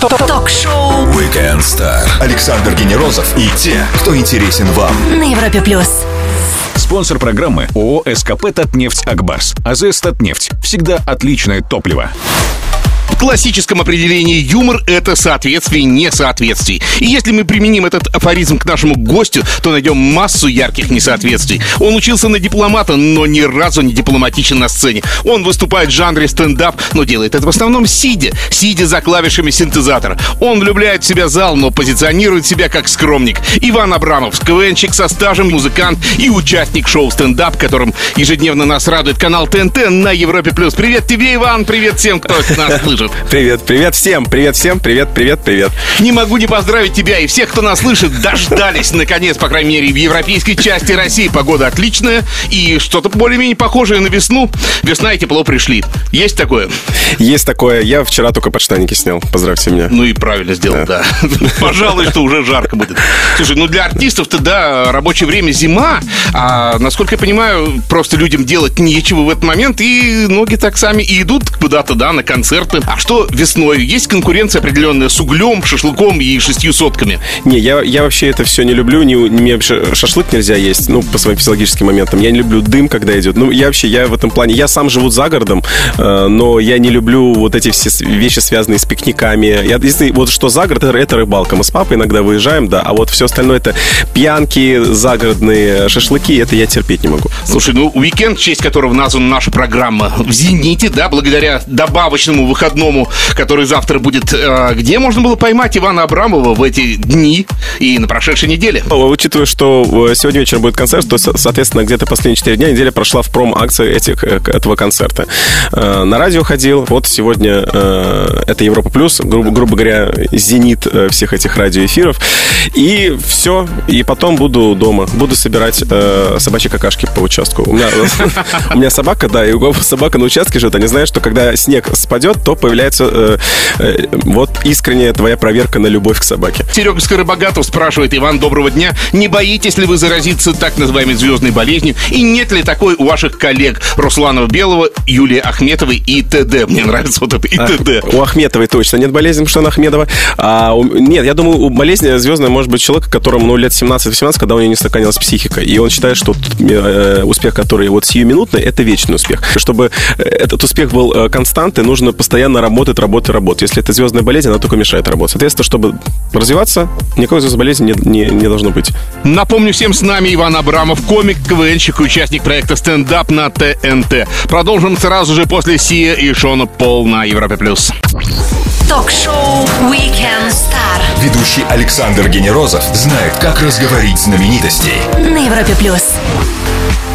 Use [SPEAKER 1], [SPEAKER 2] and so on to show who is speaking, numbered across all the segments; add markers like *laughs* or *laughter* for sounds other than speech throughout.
[SPEAKER 1] Ток-шоу
[SPEAKER 2] Weekend Star. Александр Генерозов и те, кто интересен вам.
[SPEAKER 1] на Европе плюс.
[SPEAKER 3] Спонсор программы ООО СКП «Татнефть Акбарс». АЗС «Татнефть». Всегда отличное топливо.
[SPEAKER 4] В классическом определении юмор — это соответствие несоответствий. И если мы применим этот афоризм к нашему гостю, то найдем массу ярких несоответствий. Он учился на дипломата, но ни разу не дипломатичен на сцене. Он выступает в жанре стендап, но делает это в основном сидя, сидя за клавишами синтезатора. Он влюбляет в себя зал, но позиционирует себя как скромник. Иван Абрамов, КВНщик со стажем, музыкант и участник шоу «Стендап», которым ежедневно нас радует канал ТНТ на Европе+. плюс. Привет тебе, Иван, привет всем, кто нас слышит.
[SPEAKER 5] Привет, привет всем, привет всем, привет, привет, привет.
[SPEAKER 4] Не могу не поздравить тебя и всех, кто нас слышит, дождались, наконец, по крайней мере, в европейской части России. Погода отличная и что-то более-менее похожее на весну. Весна и тепло пришли. Есть такое?
[SPEAKER 5] Есть такое, я вчера только подштанники снял, поздравьте меня.
[SPEAKER 4] Ну и правильно сделал, да. *laughs* Пожалуй, что уже жарко будет. Слушай, ну для артистов-то, да, рабочее время зима, а насколько я понимаю, просто людям делать нечего в этот момент, и ноги так сами и идут куда-то, да, на концерты. А что весной? Есть конкуренция определенная с углем, шашлыком и шестью сотками?
[SPEAKER 5] Не, я, я вообще это все не люблю, не, не- мне вообще шашлык нельзя есть, ну, по своим физиологическим моментам. Я не люблю дым, когда идет. Ну, я вообще, я в этом плане, я сам живу за городом, э, но я не люблю вот эти все вещи, связанные с пикниками. Я, если вот что за город, это, это рыбалка. Мы с папой иногда выезжаем, да, а вот все остальное это пьянки, загородные шашлыки, это я терпеть не могу.
[SPEAKER 4] Слушай, ну уикенд, в честь которого названа наша программа в «Зените», да, благодаря добавочному выходному, который завтра будет, э, где можно было поймать Ивана Абрамова в эти дни и на прошедшей неделе?
[SPEAKER 5] Учитывая, что э, сегодня вечером будет концерт, то, со- соответственно, где-то последние 4 дня неделя прошла в пром-акции этих, э, этого концерта. На радио ходил, вот сегодня это Европа Плюс, грубо, грубо говоря, зенит всех этих радиоэфиров. И все, и потом буду дома, буду собирать собачьи какашки по участку. У меня, *laughs* у меня собака, да, и у собака на участке живет, они знают, что когда снег спадет, то появляется э, э, вот искренняя твоя проверка на любовь к собаке.
[SPEAKER 4] Серега Скоробогатов спрашивает, Иван, доброго дня. Не боитесь ли вы заразиться так называемой звездной болезнью? И нет ли такой у ваших коллег Русланова Белого, Юлии Ахметовой и т.д.? Мне нравится вот это и т.д.
[SPEAKER 5] У Ахметовой точно нет болезни, что она Ахмедова. А у- нет, я думаю, у болезни звездная может быть человек, которому ну, лет 17-18, когда у него не стаканилась психика. И он считает, что э, успех, который вот сиюминутный, это вечный успех. Чтобы этот успех был э, константой, нужно постоянно работать, работать, работать. Если это звездная болезнь, она только мешает работать. Соответственно, чтобы развиваться, никакой звездной болезни не, не- не должно быть.
[SPEAKER 4] Напомню всем, с нами Иван Абрамов, комик, КВНщик и участник проекта «Стендап» на ТНТ. Продолжим сразу же после Сия и Шона Пол на Европе+. плюс.
[SPEAKER 1] Ток-шоу Weekend Star
[SPEAKER 2] Ведущий Александр Генерозов знает, как разговорить знаменитостей.
[SPEAKER 1] на Европе плюс.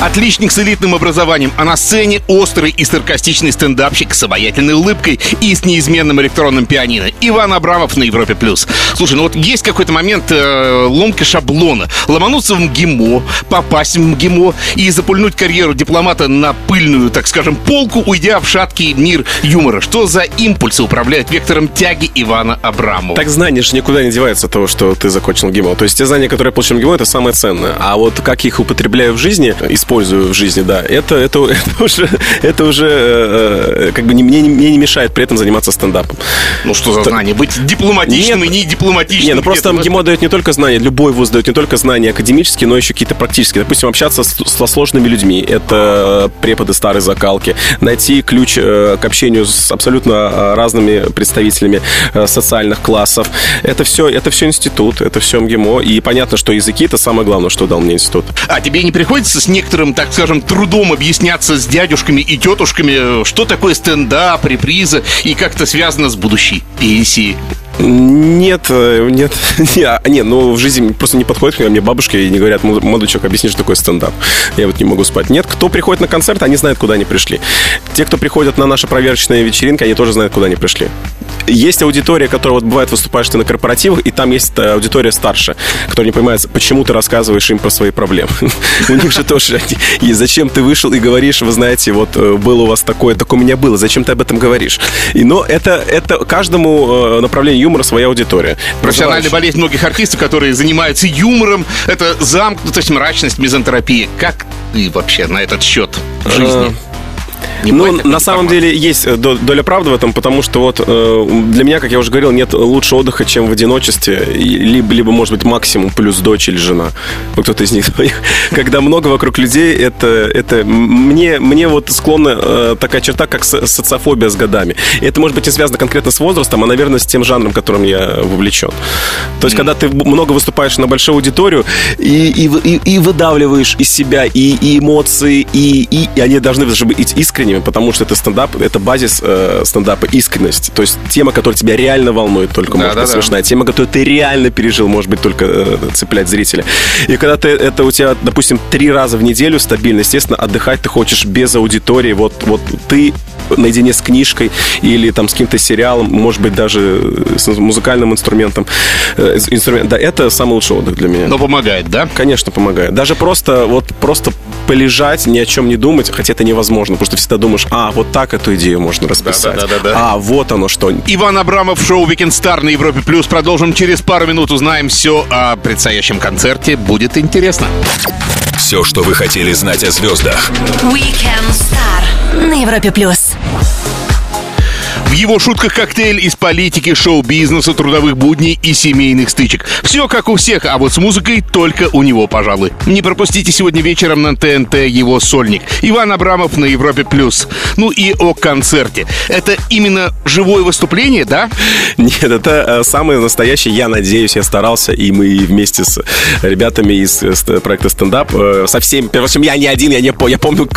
[SPEAKER 4] Отличник с элитным образованием, а на сцене острый и саркастичный стендапщик с обаятельной улыбкой и с неизменным электронным пианино. Иван Абрамов на Европе+. плюс. Слушай, ну вот есть какой-то момент э, ломки шаблона. Ломануться в МГИМО, попасть в МГИМО и запульнуть карьеру дипломата на пыльную, так скажем, полку, уйдя в шаткий мир юмора. Что за импульсы управляют вектором тяги Ивана Абрамова?
[SPEAKER 5] Так знания же никуда не деваются от того, что ты закончил ГИМО. То есть те знания, которые я получил в ГИМО, это самое ценное. А вот как их употребляю в жизни, использую в жизни, да, это, это, *laughs* это уже, это уже э, э, как бы не, мне, не- мне не мешает при этом заниматься стендапом.
[SPEAKER 4] Ну что за знание? Быть дипломатичным
[SPEAKER 5] Нет.
[SPEAKER 4] и не дипломатичным.
[SPEAKER 5] Не, ну просто
[SPEAKER 4] где-то в
[SPEAKER 5] МГИМО дает не только знания, любой вуз дает не только знания академические, но еще какие-то практические. Допустим, общаться с- со сложными людьми. Это преподы старой закалки. Найти ключ э, к общению с абсолютно э, разными представителями э, социальных классов. Это все, это все институт, это все МГИМО. И понятно, что языки это самое главное, что дал мне институт.
[SPEAKER 4] А тебе не приходится с некоторым, так скажем, трудом объясняться с дядюшками и тетушками, что такое стендап, реприза и как это связано с будущей пенсией?
[SPEAKER 5] Нет, э, нет, *laughs* не, а, не, ну в жизни просто не подходит, когда мне бабушки и не говорят, «Мол- молодой человек, объясни, что такое стендап. Я вот не могу спать. Нет, кто приходит на концерт, они знают, куда они пришли. Те, кто приходят на наши проверочные вечеринки, они тоже знают, куда они пришли. Есть аудитория, которая вот бывает выступаешь ты на корпоративах, и там есть э, аудитория старше, которая не понимает, почему ты рассказываешь им про свои проблемы. *laughs* У них же тоже и зачем ты вышел и говоришь, вы знаете, вот э, было у вас такое, так у меня было, зачем ты об этом говоришь? И но это это каждому направлению юмора своя аудитория.
[SPEAKER 4] Профессиональная болезнь многих артистов, которые занимаются юмором, это замкнутость, мрачность, мизантропия. Как ты вообще на этот счет в жизни? Не
[SPEAKER 5] Ну, на самом деле есть э, до- доля правды в этом, потому что вот э, для меня, как я уже говорил, нет лучше отдыха, чем в одиночестве, либо, либо может быть, максимум плюс дочь или жена. Вот кто-то из них *laughs* двоих. Когда много вокруг людей, это, это мне, мне вот склонна э, такая черта, как со- социофобия с годами. Это может быть не связано конкретно с возрастом, а, наверное, с тем жанром, которым я вовлечен. То есть, когда ты много выступаешь на большую аудиторию и, и, и- и выдавливаешь из себя и, и эмоции, и, и, и они должны быть искренними, потому что это стендап, это базис э, стендапа, искренность. То есть тема, которая тебя реально волнует, только может быть
[SPEAKER 4] Да-да-да.
[SPEAKER 5] смешная. Тема, которую ты реально пережил, может быть только э, цеплять зрителя. И когда ты это у тебя, допустим, три раза в неделю стабильно, естественно, отдыхать ты хочешь без аудитории. Вот, вот ты наедине с книжкой или там с каким-то сериалом, может быть, даже с музыкальным инструментом. Э, инструмент, да, это самый лучший отдых для меня.
[SPEAKER 4] Но помогает, да?
[SPEAKER 5] Конечно, помогает. Даже просто вот просто полежать, ни о чем не думать, хотя это невозможно, потому что всегда думаешь, а, вот так эту идею можно расписать.
[SPEAKER 4] Да-да-да-да-да.
[SPEAKER 5] А, вот оно что.
[SPEAKER 4] Иван Абрамов, шоу «Weekend Star» на Европе+. плюс. Продолжим через пару минут. Узнаем все о предстоящем концерте. Будет интересно.
[SPEAKER 2] Все, что вы хотели знать о звездах.
[SPEAKER 1] Weekend Star на Европе плюс.
[SPEAKER 4] В его шутках коктейль из политики, шоу-бизнеса, трудовых будней и семейных стычек. Все как у всех, а вот с музыкой только у него, пожалуй. Не пропустите сегодня вечером на ТНТ его сольник. Иван Абрамов на Европе+. плюс. Ну и о концерте. Это именно живое выступление, да?
[SPEAKER 5] Нет, это э, самый настоящий, я надеюсь, я старался, и мы вместе с ребятами из э, проекта стендап, э, со всеми, в общем, я не один, я не я помню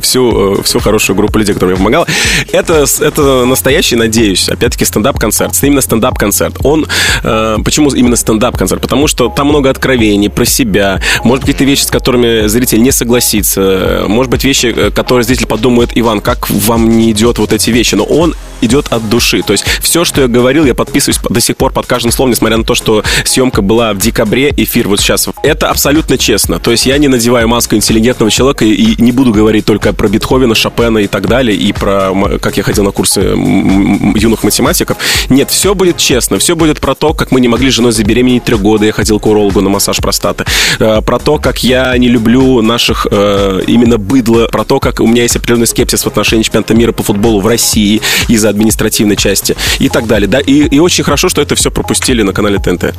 [SPEAKER 5] всю, всю хорошую группу людей, которая мне помогала. Это, это настоящий, надеюсь, опять-таки стендап-концерт, именно стендап-концерт. Он, э, почему именно стендап-концерт? Потому что там много откровений про себя, может быть, какие-то вещи, с которыми зритель не согласится, может быть, вещи, э, которые зритель подумает, Иван, как вам не идет вот эти вещи, но он идет от души. То есть все, что я говорил, я подписываюсь до сих пор под каждым словом, несмотря на то, что съемка была в декабре, эфир вот сейчас. Это абсолютно честно. То есть я не надеваю маску интеллигентного человека и не буду говорить только про Бетховена, Шопена и так далее, и про, как я ходил на курсы юных математиков. Нет, все будет честно. Все будет про то, как мы не могли с женой забеременеть три года. Я ходил к урологу на массаж простаты. Э, Про то, как я не люблю наших э, именно быдло. Про то, как у меня есть определенный скепсис в отношении чемпионата мира по футболу в России из-за административной части и так далее. Да? И, и очень хорошо, что это все пропустили на канале ТНТ.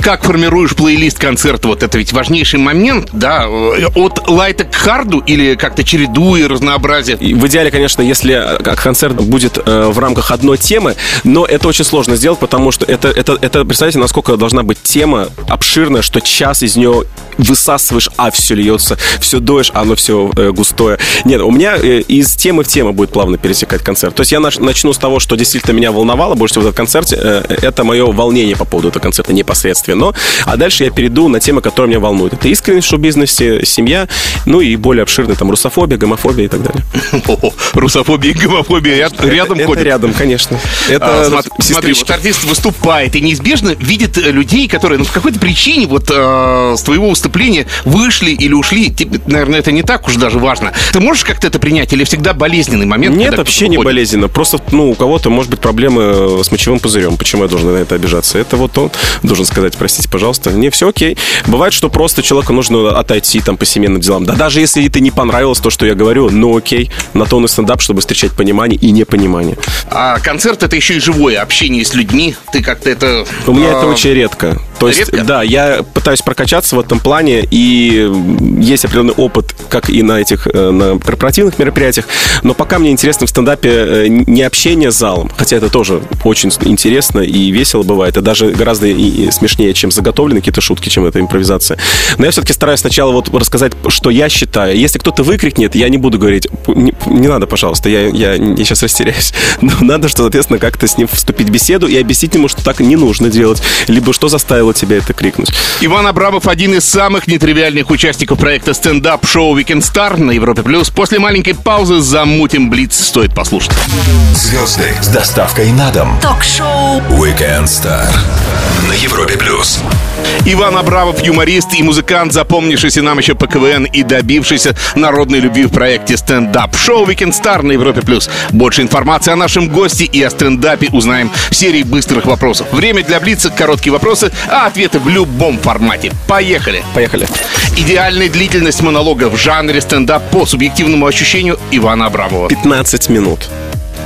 [SPEAKER 4] Как формируешь плейлист концерта? Вот это ведь важнейший момент, да? Э, От лайта к харду или как-то чередуя разнообразие?
[SPEAKER 5] В идеале, конечно, если концерт будет э, в рамках одной темы, но это очень сложно сделать, потому что это, это, это представьте, насколько должна быть тема обширная, что час из нее высасываешь, а все льется, все доешь, а оно все э, густое. Нет, у меня э, из темы в тему будет плавно пересекать концерт. То есть я нач- начну с того, что действительно меня волновало больше всего в этом концерте. Э, это мое волнение по поводу этого концерта непосредственно. А дальше я перейду на темы, которые меня волнуют. Это искренность в шоу-бизнесе, семья, ну и более обширные там русофобия, гомофобия и так далее. *laughs*
[SPEAKER 4] Русофобия и гомофобия ряд- рядом
[SPEAKER 5] это рядом, конечно.
[SPEAKER 4] А,
[SPEAKER 5] Это
[SPEAKER 4] смотри, смотри,
[SPEAKER 5] сестрички.
[SPEAKER 4] вот артист выступает и неизбежно видит э, людей, которые ну, по какой-то причине вот э, с твоего выступления вышли или ушли. Тебе, наверное, это не так уж даже важно. Ты можешь как-то это принять или всегда болезненный момент?
[SPEAKER 5] Нет, вообще не болезненно. Просто, ну, у кого-то может быть проблемы с мочевым пузырем. Почему я должен на это обижаться? Это вот он должен сказать, простите, пожалуйста. Не, все окей. Бывает, что просто человеку нужно отойти там по семейным делам. Да даже если это не понравилось то, что я говорю, ну окей. На то он и стендап, чтобы встречать понимание и непонимание.
[SPEAKER 4] А концерт это еще и живое общение с людьми. Ты как-то это...
[SPEAKER 5] У меня это очень редко. То есть, да, я пытаюсь прокачаться в этом плане, и есть определенный опыт, как и на этих э, на корпоративных мероприятиях. Но пока мне интересно в стендапе э, не общение с залом, хотя это тоже очень интересно и весело бывает, и даже гораздо и- и смешнее, чем заготовленные какие-то шутки, чем эта импровизация. Но я все-таки стараюсь сначала вот рассказать, что я считаю. Если кто-то выкрикнет, я не буду говорить, не, не надо, пожалуйста, я, я, я сейчас растеряюсь. *laughs* Но надо, что, соответственно, как-то с ним вступить в беседу и объяснить ему, что так не нужно делать, либо что заставило тебя это крикнуть.
[SPEAKER 4] Иван Абрамов один из самых нетривиальных участников проекта стендап-шоу Weekend Star на Европе Плюс. После маленькой паузы замутим Блиц. Стоит послушать.
[SPEAKER 2] Звезды с доставкой на дом.
[SPEAKER 1] Ток-шоу
[SPEAKER 2] Weekend Star на Европе плюс.
[SPEAKER 4] Иван Абрамов, юморист и музыкант, запомнившийся нам еще по КВН и добившийся народной любви в проекте стендап. Шоу Weekend Star на Европе Плюс. Больше информации о нашем госте и о стендапе узнаем в серии быстрых вопросов. Время для Блица, короткие вопросы, а ответы в любом формате. Поехали!
[SPEAKER 5] Поехали.
[SPEAKER 4] Идеальная длительность монолога в жанре стендап по субъективному ощущению Ивана Абрамова.
[SPEAKER 5] 15 минут.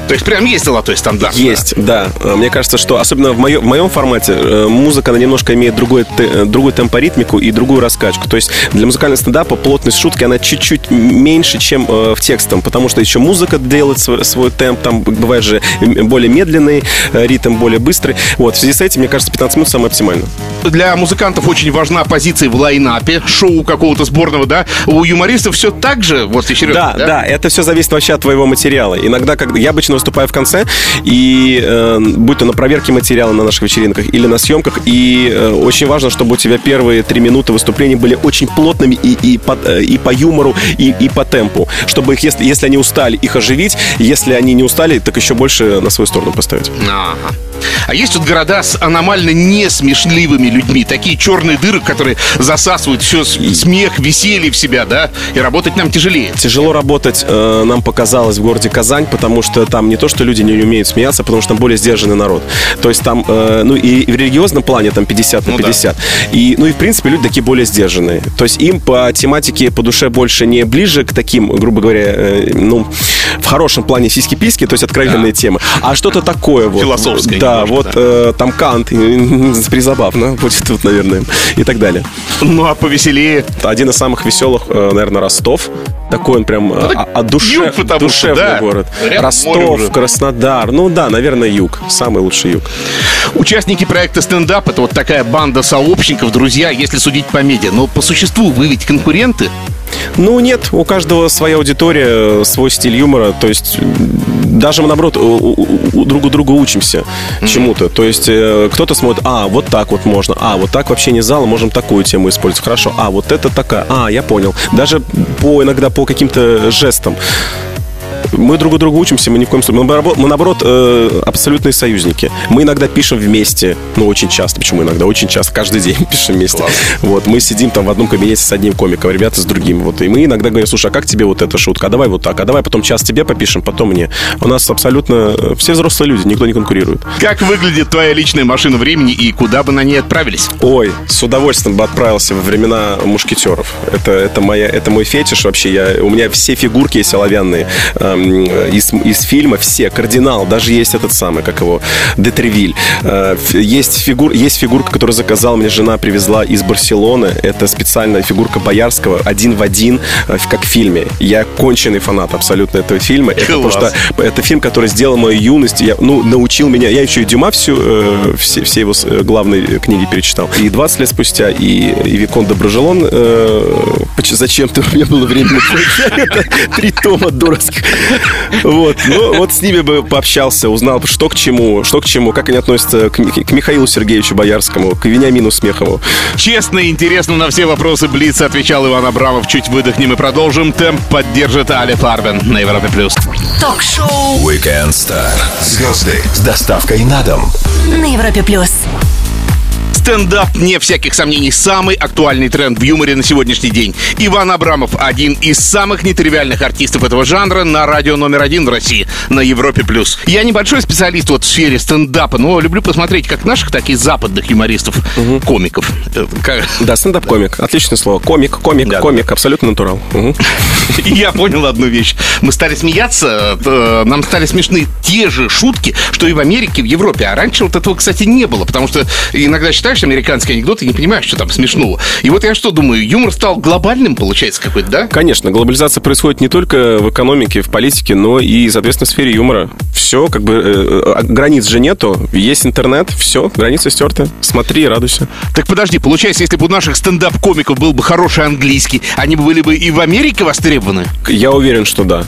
[SPEAKER 4] То есть прям есть золотой стандарт.
[SPEAKER 5] Есть, да. Э, Мне кажется, что особенно в, моё- в моем формате э, музыка, она немножко имеет другой, те- э, другую темпоритмику и другую раскачку. То есть для музыкального стендапа плотность шутки, она чуть-чуть меньше, чем э, в текстом, потому что еще музыка делает свой, свой темп, там бывает же более медленный э, ритм, более быстрый. Вот, в связи с этим, мне кажется, 15 минут самое оптимально.
[SPEAKER 4] Для музыкантов очень важна позиция в лайнапе, шоу какого-то сборного, да? У юмористов все так же, вот если серьезно,
[SPEAKER 5] Да, да, это все зависит вообще от твоего материала. Иногда, когда я обычно выступаю в конце, и э, будь то на проверке материала на наших вечеринках или на съемках, и э, очень важно, чтобы у тебя первые три минуты выступления были очень плотными и, и, по, э, и по юмору, и, и по темпу. Чтобы их, если, если они устали, их оживить. Если они не устали, так еще больше на свою сторону поставить.
[SPEAKER 4] Ага. А есть вот города с аномально несмешливыми людьми, такие черные дыры, которые засасывают все смех, веселье в себя, да? И работать нам тяжелее.
[SPEAKER 5] Тяжело работать э, нам показалось в городе Казань, потому что там не то, что люди не умеют смеяться, потому что там более сдержанный народ. То есть там, э, ну и в религиозном плане там 50 на
[SPEAKER 4] Ну да.
[SPEAKER 5] 50. И, ну и в принципе люди такие более сдержанные. То есть им по тематике, по душе больше не ближе к таким, грубо говоря, э, ну, в хорошем плане сиськи-письки, то есть откровенные темы, а что-то такое вот.
[SPEAKER 4] Философское
[SPEAKER 5] Да,
[SPEAKER 4] немножко,
[SPEAKER 5] вот
[SPEAKER 4] да.
[SPEAKER 5] э, там Кант, *laughs* призабавно *laughs* будет тут, наверное, и так далее.
[SPEAKER 4] Ну а повеселее.
[SPEAKER 5] Один из самых веселых, э, наверное, Ростов. Такой он прям
[SPEAKER 4] так
[SPEAKER 5] а- а душе-
[SPEAKER 4] юг, потому что,
[SPEAKER 5] душевный
[SPEAKER 4] да.
[SPEAKER 5] город.
[SPEAKER 4] Рядом
[SPEAKER 5] Ростов. Краснодар. Ну да, наверное, юг. Самый лучший юг.
[SPEAKER 4] Участники проекта стендап это вот такая банда сообщников, друзья, если судить по медиа. Но по существу вы ведь конкуренты.
[SPEAKER 5] Ну нет, у каждого своя аудитория, свой стиль юмора. То есть даже мы, наоборот, друг у друга учимся чему-то. То есть э, кто-то смотрит, а, вот так вот можно, а, вот так вообще не зала, можем такую тему использовать. Хорошо, а, вот это такая, а, я понял. Даже по иногда по каким-то жестам. Мы друг у друга учимся, мы ни в коем случае. Мы, наоборот- мы, наоборот, э, абсолютные союзники. Мы иногда пишем вместе, ну, очень часто. Почему иногда? Очень часто, каждый день *laughs* пишем вместе. Вот, мы сидим там в одном кабинете с одним комиком, ребята с другим. Вот, и мы иногда говорим, слушай, а как тебе вот эта шутка? А давай вот так, а давай потом час тебе попишем, потом мне. У нас абсолютно э, все взрослые люди, никто не конкурирует.
[SPEAKER 4] Как выглядит твоя личная машина времени и куда бы на ней отправились?
[SPEAKER 5] Ой, с удовольствием бы отправился во времена мушкетеров. Это, это, моя, это мой фетиш вообще. Я, у меня все фигурки есть оловянные эм, из, из фильма, все. Кардинал, даже есть этот самый, как его, Детревиль. Э, есть, фигур, есть фигурка, которую заказала мне жена, привезла из Барселоны. Это специальная фигурка Боярского, один в один, э, как в фильме. Я конченый фанат абсолютно этого фильма. Это потому что это фильм, который сделал мою юность. Я, ну, научил меня. Я еще и Дюма всю, э, все, все его главные книги перечитал. И 20 лет спустя, и, и Викон Доброжелон. Э, поч- зачем-то *laughs* у меня было время *laughs* три тома дурацких. Вот. Ну, вот с ними бы пообщался, узнал, что к чему, что к чему, как они относятся к, к Михаилу Сергеевичу Боярскому, к Вениамину Смехову.
[SPEAKER 4] Честно и интересно на все вопросы Блиц отвечал Иван Абрамов. Чуть выдохнем и продолжим. Темп поддержит Али Фарбен на Европе+. плюс.
[SPEAKER 1] Ток-шоу
[SPEAKER 2] Weekend Star. Звезды с доставкой на дом.
[SPEAKER 1] на Европе плюс.
[SPEAKER 4] Стендап, не всяких сомнений, самый актуальный тренд в юморе на сегодняшний день. Иван Абрамов – один из самых нетривиальных артистов этого жанра на радио номер один в России, на Европе+. плюс. Я небольшой специалист вот в сфере стендапа, но люблю посмотреть как наших, так и западных юмористов, комиков. Э,
[SPEAKER 5] Да, стендап-комик. Отличное слово. Комик, комик,
[SPEAKER 4] Да.
[SPEAKER 5] комик. Абсолютно натурал. *laughs*
[SPEAKER 4] Я понял одну вещь. Мы стали смеяться, э, нам стали смешны те же шутки, что и в Америке, в Европе. А раньше вот этого, кстати, не было, потому что иногда читаешь американские анекдоты и не понимаешь, что там смешного. И вот я что думаю, юмор стал глобальным, получается, какой-то, да?
[SPEAKER 5] Конечно, глобализация происходит не только в экономике, в политике, но и, соответственно, в сфере юмора. Все, как бы, э, э, границ же нету, есть интернет, все, границы стерты. Смотри радуйся.
[SPEAKER 4] Так подожди, получается, если бы у наших стендап-комиков был бы хороший английский, они бы были бы и в Америке востребованы?
[SPEAKER 5] Я уверен, что да.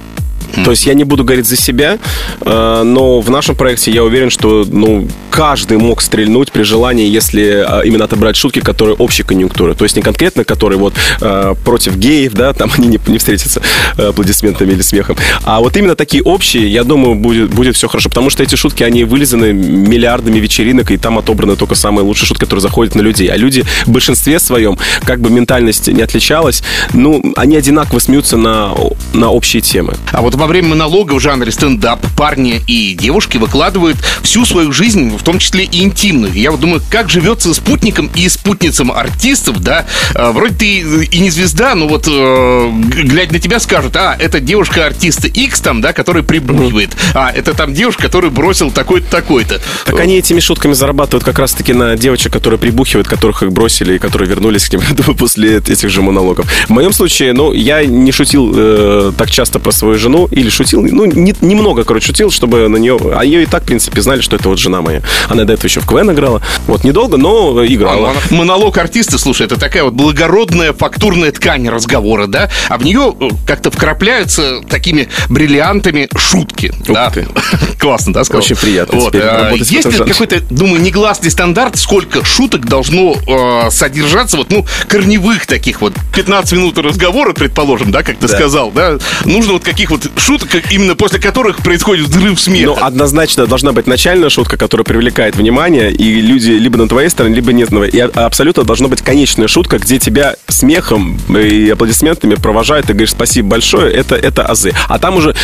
[SPEAKER 5] То есть я не буду говорить за себя, э, но в нашем проекте я уверен, что ну, каждый мог стрельнуть при желании, если э, именно отобрать шутки, которые общей конъюнктуры. То есть не конкретно, которые вот э, против геев, да, там *laughs* они не, не встретятся аплодисментами или смехом. А вот именно такие общие, я думаю, будет, будет все хорошо. Потому что эти шутки, они вылизаны миллиардами вечеринок, и там отобраны только самые лучшие шутки, которые заходят на людей. А люди в большинстве своем, как бы ментальность не отличалась, ну, они одинаково смеются на, на общие темы.
[SPEAKER 4] А вот во время монолога в жанре стендап парни и девушки выкладывают всю свою жизнь, в том числе и интимную. Я вот думаю, как живется спутником и спутницам артистов, да? А, вроде ты и не звезда, но вот э, глядя на тебя скажут, а, это девушка артиста X там, да, который прибухивает. А, это там девушка, который бросил такой-то, такой-то.
[SPEAKER 5] Так они этими шутками зарабатывают как раз-таки на девочек, которые прибухивают, которых их бросили и которые вернулись к ним *laughs* после этих же монологов. В моем случае, ну, я не шутил э, так часто про свою жену, или шутил, ну, не, немного, короче, шутил, чтобы на нее... А ее и так, в принципе, знали, что это вот жена моя. Она до этого еще в КВН играла. Вот, недолго, но играла.
[SPEAKER 4] А, монолог артиста, слушай, это такая вот благородная фактурная ткань разговора, да? А в нее э, как-то вкрапляются такими бриллиантами шутки.
[SPEAKER 5] Ух
[SPEAKER 4] да?
[SPEAKER 5] ты. *laughs*
[SPEAKER 4] Классно, да, сказал?
[SPEAKER 5] Очень приятно
[SPEAKER 4] Вот. а, Есть ли какой-то, думаю, негласный стандарт, сколько шуток должно э, содержаться, вот, ну, корневых таких вот 15 минут разговора, предположим, да, как ты
[SPEAKER 5] Да.
[SPEAKER 4] сказал, да? Нужно вот каких вот шуток, именно после которых происходит взрыв смеха.
[SPEAKER 5] Ну, однозначно должна быть начальная шутка, которая привлекает внимание, и люди либо на твоей стороне, либо нет. И а- абсолютно должна быть конечная шутка, где тебя смехом и аплодисментами провожают, и говоришь спасибо большое, это, это азы. А там уже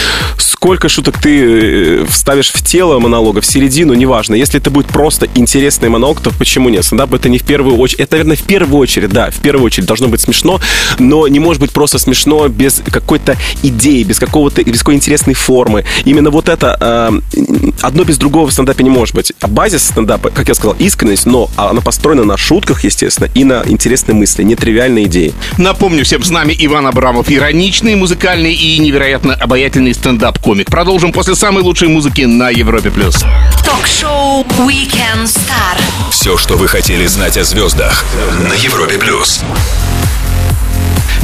[SPEAKER 5] сколько шуток ты э, вставишь в тело монолога, в середину, неважно. Если это будет просто интересный монолог, то почему нет? Стендап это не в первую очередь. Это, наверное, в первую очередь, да, в первую очередь должно быть смешно, но не может быть просто смешно без какой-то идеи, без какого-то, без какой интересной формы. Именно вот это э, одно без другого в стендапе не может быть. А базис стендапа, как я сказал, искренность, но она построена на шутках, естественно, и на интересной мысли, нетривиальной идеи.
[SPEAKER 4] Напомню всем, с нами Иван Абрамов, ироничный, музыкальный и невероятно обаятельный стендап-комик. Продолжим после самой лучшей музыки на Европе+. плюс.
[SPEAKER 1] Ток-шоу Weekend Star.
[SPEAKER 2] Все, что вы хотели знать о звездах на Европе плюс.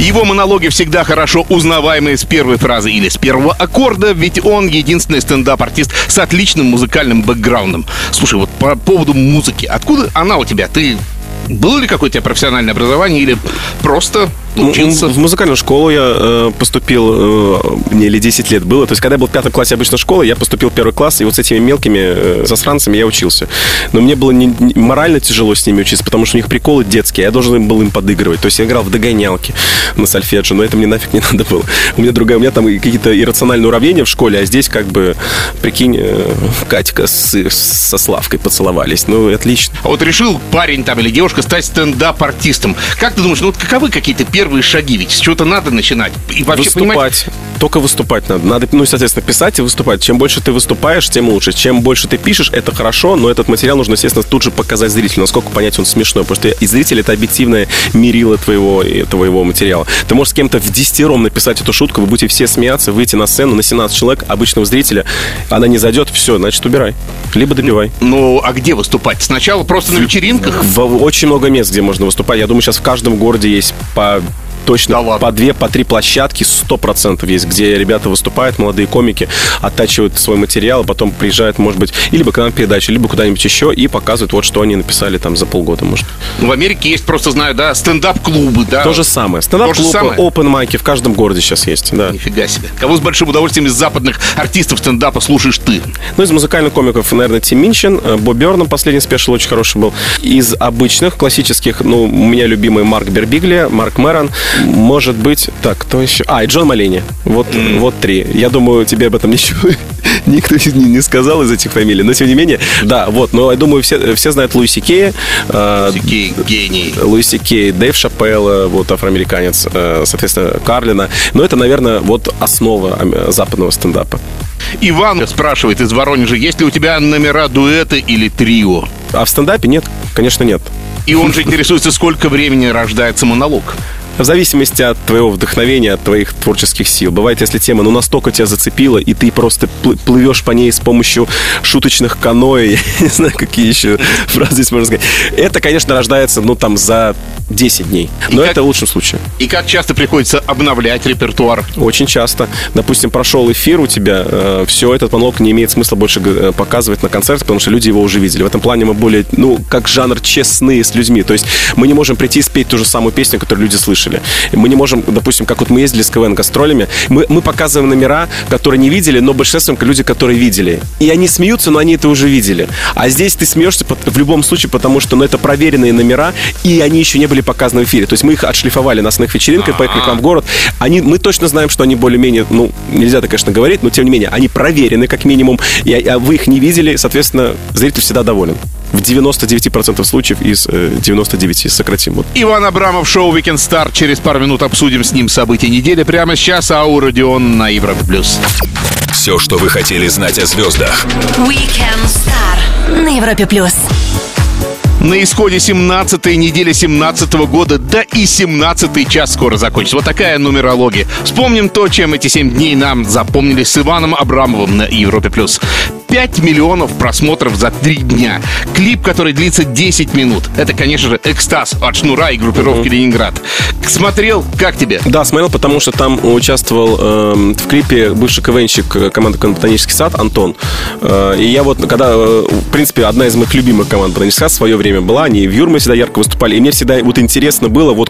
[SPEAKER 4] Его монологи всегда хорошо узнаваемые с первой фразы или с первого аккорда, ведь он единственный стендап-артист с отличным музыкальным бэкграундом. Слушай, вот по поводу музыки, откуда она у тебя? Ты было ли какое-то профессиональное образование или просто учился?
[SPEAKER 5] В музыкальную школу я э, поступил, э, мне или 10 лет было. То есть, когда я был в пятом классе обычной школы, я поступил в первый класс, и вот с этими мелкими э, засранцами я учился. Но мне было не- не- морально тяжело с ними учиться, потому что у них приколы детские, я должен был им подыгрывать. То есть, я играл в догонялки на сольфеджио, но это мне нафиг не *laughs* надо было. У меня другая, у меня там какие-то иррациональные уравнения в школе, а здесь как бы, прикинь, э, Катька с- со Славкой поцеловались. Ну, отлично.
[SPEAKER 4] А вот решил парень там или девушка стать стендап-артистом. Как ты думаешь, ну вот каковы какие-то первые шаги? Ведь с чего-то надо начинать. И вообще
[SPEAKER 5] выступать. Только выступать надо. Надо, ну, соответственно, писать и выступать. Чем больше ты выступаешь, тем лучше. Чем больше ты пишешь, это хорошо, но этот материал нужно, естественно, тут же показать зрителю, насколько понять он смешной. Потому что и зритель это объективное мерило твоего, твоего материала. Ты можешь с кем-то в десятером написать эту шутку, вы будете все смеяться, выйти на сцену на 17 человек, обычного зрителя, она не зайдет, все, значит, убирай. Либо добивай.
[SPEAKER 4] ну а где выступать? Сначала просто на вечеринках?
[SPEAKER 5] В очень много мест, где можно выступать. Я думаю, сейчас в каждом городе есть по точно
[SPEAKER 4] Да ладно.
[SPEAKER 5] по две, по три площадки, сто процентов есть, где ребята выступают, молодые комики, оттачивают свой материал, а потом приезжают, может быть, и либо к нам передачу, либо куда-нибудь еще и показывают вот, что они написали там за полгода, может.
[SPEAKER 4] Ну, в Америке есть, просто знаю, да, стендап-клубы, да.
[SPEAKER 5] То же самое. Стендап-клубы, open майки в каждом городе сейчас есть, да.
[SPEAKER 4] Нифига себе. Кого с большим удовольствием из западных артистов стендапа слушаешь ты?
[SPEAKER 5] Ну, из музыкальных комиков, наверное, Тим Минчин, э, Боб Берном последний спешл очень хороший был. Из обычных, классических, ну, у меня любимый Марк Бербигли, Марк Мэрон. Может быть, так, кто еще? А, и Джон Малини. Вот, вот три. Я думаю, тебе об этом *laughs* ничего никто не, не сказал из этих фамилий. Но, тем не менее, да, вот. Но я думаю, все, все знают Луиси Кея. э,
[SPEAKER 4] Сикей, гений.
[SPEAKER 5] Луиси Кей, Дэйв Шапелла, вот афроамериканец, э, соответственно, Карлина. Но это, наверное, вот основа э, западного стендапа.
[SPEAKER 4] Иван спрашивает из Воронежа, есть ли у тебя номера дуэта или трио?
[SPEAKER 5] А в стендапе нет, конечно, нет.
[SPEAKER 4] И он же интересуется, сколько времени рождается монолог.
[SPEAKER 5] В зависимости от твоего вдохновения, от твоих творческих сил. Бывает, если тема ну настолько тебя зацепила, и ты просто пл- плывешь по ней с помощью шуточных каноэ, *laughs* я не знаю, какие еще фразы здесь можно сказать. Это, конечно, рождается, ну, там, за 10 дней. Но
[SPEAKER 4] как-
[SPEAKER 5] это в лучшем случае.
[SPEAKER 4] И как часто приходится обновлять репертуар?
[SPEAKER 5] Очень часто. Допустим, прошел эфир у тебя, все, этот монолог не имеет смысла больше э, показывать на концерте, потому что люди его уже видели. В этом плане мы более, ну, как жанр честные с людьми. То есть мы не можем прийти и спеть ту же самую песню, которую люди слышали. Мы не можем, допустим, как вот мы ездили с КВН гастролями, мы, мы показываем номера, которые не видели, но большинством люди, которые видели. И они смеются, но они это уже видели. А здесь ты смеешься в любом случае, потому что ну, это проверенные номера, и они еще не были показаны в эфире. То есть мы их отшлифовали на основных вечеринках, поехали к нам в город. Они, мы точно знаем, что они более-менее, ну, нельзя так, конечно, говорить, но тем не менее, они проверены как минимум, и а вы их не видели, соответственно, зритель всегда доволен. В 99% случаев из э, 99 сократим. Вот.
[SPEAKER 4] Иван Абрамов, шоу Weekend Star. Через пару минут обсудим с ним события недели. Прямо сейчас Ау Родион на Европе+. плюс.
[SPEAKER 2] Все, что вы хотели знать о звездах.
[SPEAKER 1] Weekend Star на Европе плюс.
[SPEAKER 4] На исходе 17-й недели 17 года, да и 17-й час скоро закончится. Вот такая нумерология. Вспомним то, чем эти 7 дней нам запомнились с Иваном Абрамовым на Европе+. плюс. 5 миллионов просмотров за 3 дня. Клип, который длится 10 минут. Это, конечно же, экстаз от Шнура и группировки «Ленинград». Смотрел? Как тебе?
[SPEAKER 5] Да, смотрел, потому что там участвовал эм, в клипе бывший КВНщик э, команды «Ботанический сад» Антон. Э, и я вот, когда, э, в принципе, одна из моих любимых команд «Ботанический сад» в свое время была, они в Юрме всегда ярко выступали, и мне всегда вот интересно было, вот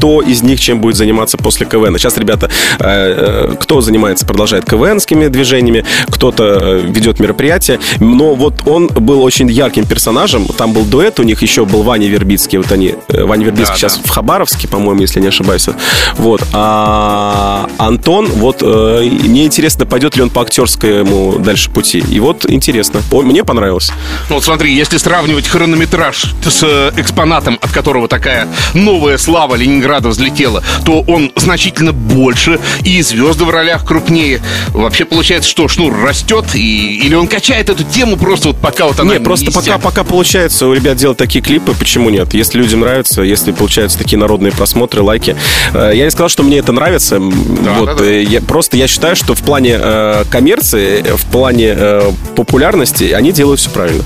[SPEAKER 5] кто из них чем будет заниматься после КВН. Сейчас ребята, э, э, кто занимается, продолжает КВНскими движениями, кто-то э, ведет мероприятия, но вот он был очень ярким персонажем, там был дуэт, у них еще был Ваня Вербицкий, вот они, Ваня Вербицкий
[SPEAKER 4] Да,
[SPEAKER 5] сейчас
[SPEAKER 4] да.
[SPEAKER 5] в Хабаровске, по-моему, если не ошибаюсь. Вот. А Антон, вот мне интересно, пойдет ли он по актерскому дальше пути. И вот интересно. Мне понравилось.
[SPEAKER 4] Ну, Вот смотри, если сравнивать хронометраж с экспонатом, от которого такая новая слава Ленинграда взлетела, то он значительно больше, и звезды в ролях крупнее. Вообще получается, что шнур растет, и, или он качает эту тему просто вот пока вот она
[SPEAKER 5] Не, просто
[SPEAKER 4] не
[SPEAKER 5] пока, пока получается у ребят делать такие клипы, почему нет? Если людям нравится, если получаются такие народные просмотры, лайки. Э, Я не сказал, что мне это нравится.
[SPEAKER 4] Да,
[SPEAKER 5] вот,
[SPEAKER 4] да, да.
[SPEAKER 5] э, я- просто я считаю, что в плане э, коммерции, э, в плане э, популярности они делают все правильно.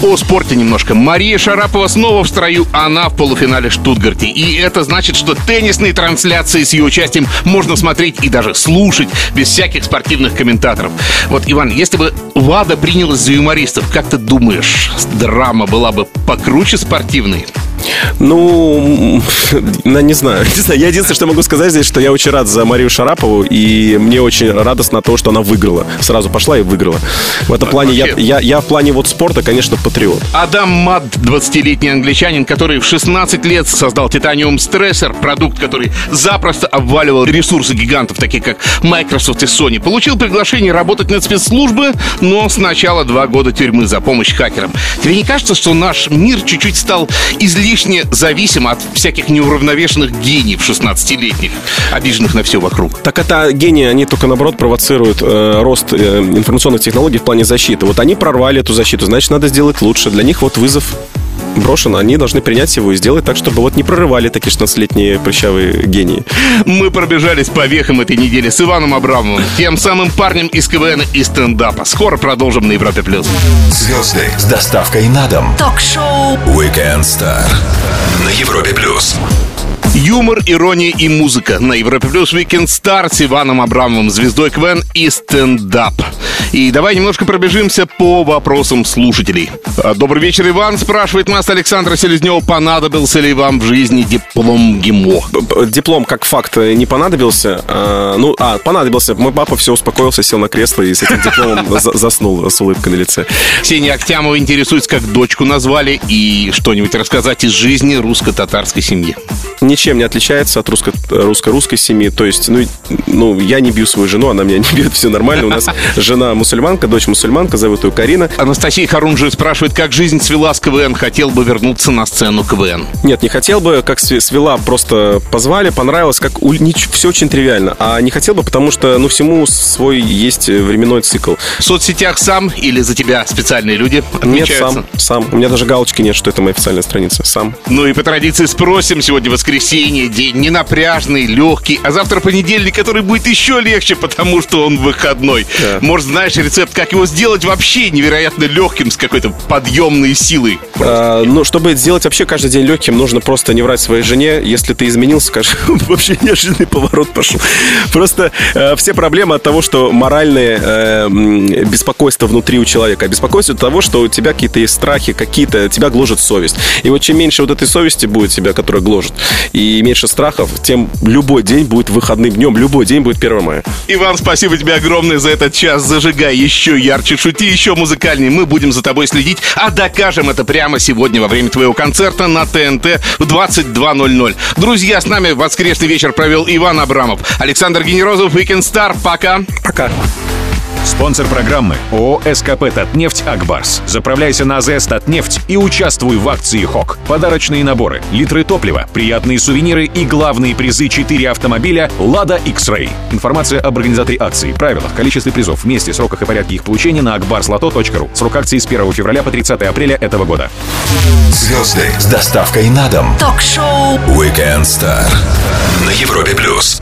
[SPEAKER 4] О спорте немножко. Мария Шарапова снова в строю, она в полуфинале Штутгарте. И это значит, что теннисные трансляции с ее участием можно смотреть и даже слушать без всяких спортивных комментаторов. Вот, Иван, если бы Вада принялась за юмористов, как ты думаешь, драма была бы покруче спортивной?
[SPEAKER 5] Ну, *laughs* не знаю. *laughs* Не знаю. Я единственное, что могу сказать здесь, что я очень рад за Марию Шарапову, и мне очень радостно то, что она выиграла. Сразу пошла и выиграла. В этом плане я,
[SPEAKER 4] вообще-
[SPEAKER 5] я, я в плане вот спорта, конечно, патриот.
[SPEAKER 4] Адам Мад, 20-летний англичанин, который в 16 лет создал Titanium Stressor, продукт, который запросто обваливал ресурсы гигантов, таких как Microsoft и Sony, получил приглашение работать на спецслужбы, но сначала два года тюрьмы за помощь хакерам. Тебе не кажется, что наш мир чуть-чуть стал излишне зависим от всяких неуравновешенных гениев 16-летних, обиженных на все вокруг?
[SPEAKER 5] Так это гении, они только наоборот провоцируют э, рост э, информационных технологий в плане защиты. Вот они прорвали эту защиту, значит, надо сделать лучше. Для них вот вызов брошен, они должны принять его и сделать так, чтобы вот не прорывали такие 16-летние прыщавые гении.
[SPEAKER 4] Мы пробежались по вехам этой недели с Иваном Абрамовым, тем самым парнем из КВН и стендапа. Скоро продолжим на Европе+. плюс.
[SPEAKER 2] Звезды с доставкой на дом.
[SPEAKER 1] Ток-шоу
[SPEAKER 2] Weekend Star на Европе плюс.
[SPEAKER 4] Юмор, ирония и музыка на Европе Плюс Weekend Star с Иваном Абрамовым, звездой КВН и стендап. И давай немножко пробежимся по вопросам слушателей. А, Добрый вечер, Иван. Спрашивает нас Александра Селезнева, понадобился ли вам в жизни диплом ГИМО?
[SPEAKER 5] Диплом как факт э, не понадобился. А, ну, а, понадобился. Мой папа все успокоился, сел на кресло и с этим дипломом *laughs* за- заснул с улыбкой на лице.
[SPEAKER 4] Ксения Октямова интересуется, как дочку назвали, и что-нибудь рассказать из жизни русско-татарской семьи.
[SPEAKER 5] Ничем не отличается от русско- русско-русской семьи. То есть, ну, ну, я не бью свою жену, она меня не бьет, все нормально. У нас *laughs* жена мусульманка, дочь мусульманка, зовут ее Карина.
[SPEAKER 4] Анастасия Харунжи спрашивает, как жизнь свела с КВН, хотел бы вернуться на сцену КВН.
[SPEAKER 5] Нет, не хотел бы, как све- свела, просто позвали, понравилось, как все очень тривиально. А не хотел бы, потому что, ну, всему свой есть временной цикл.
[SPEAKER 4] В соцсетях сам или за тебя специальные люди
[SPEAKER 5] Нет,
[SPEAKER 4] отмечаются?
[SPEAKER 5] сам, сам. У меня даже галочки нет, что это моя официальная страница. Сам.
[SPEAKER 4] Ну и по традиции спросим, сегодня воскресенье, воскресенье, день ненапряжный, легкий, а завтра понедельник, который будет еще легче, потому что он выходной.
[SPEAKER 5] Да.
[SPEAKER 4] Может, знаешь рецепт, как его сделать вообще невероятно легким, с какой-то подъемной силой?
[SPEAKER 5] А, ну, чтобы сделать вообще каждый день легким, нужно просто не врать своей жене. Если ты изменился, скажи, *laughs* вообще неожиданный поворот пошел. Просто э, все проблемы от того, что моральные э, м, беспокойства внутри у человека. А беспокойство от того, что у тебя какие-то есть страхи, какие-то, тебя гложет совесть. И вот чем меньше вот этой совести будет тебя, которая гложет, и меньше страхов, тем любой день будет выходным днем, любой день будет 1 мая.
[SPEAKER 4] Иван, спасибо тебе огромное за этот час. Зажигай еще ярче, шути еще музыкальнее. Мы будем за тобой следить, а докажем это прямо сегодня во время твоего концерта на ТНТ в 22.00. Друзья, с нами воскресный вечер провел Иван Абрамов. Александр Генерозов, Weekend Star. Пока.
[SPEAKER 5] Пока.
[SPEAKER 3] Спонсор программы ООО «СКП Татнефть Акбарс». Заправляйся на АЗС Татнефть и участвуй в акции ХОК. Подарочные наборы, литры топлива, приятные сувениры и главные призы 4 автомобиля «Лада X-Ray». Информация об организаторе акции, правилах, количестве призов, месте, сроках и порядке их получения на akbarslato.ru. Срок акции с 1 февраля по 30 апреля этого года.
[SPEAKER 2] Звезды с доставкой на дом.
[SPEAKER 1] Ток-шоу
[SPEAKER 2] Weekend Star на Европе плюс.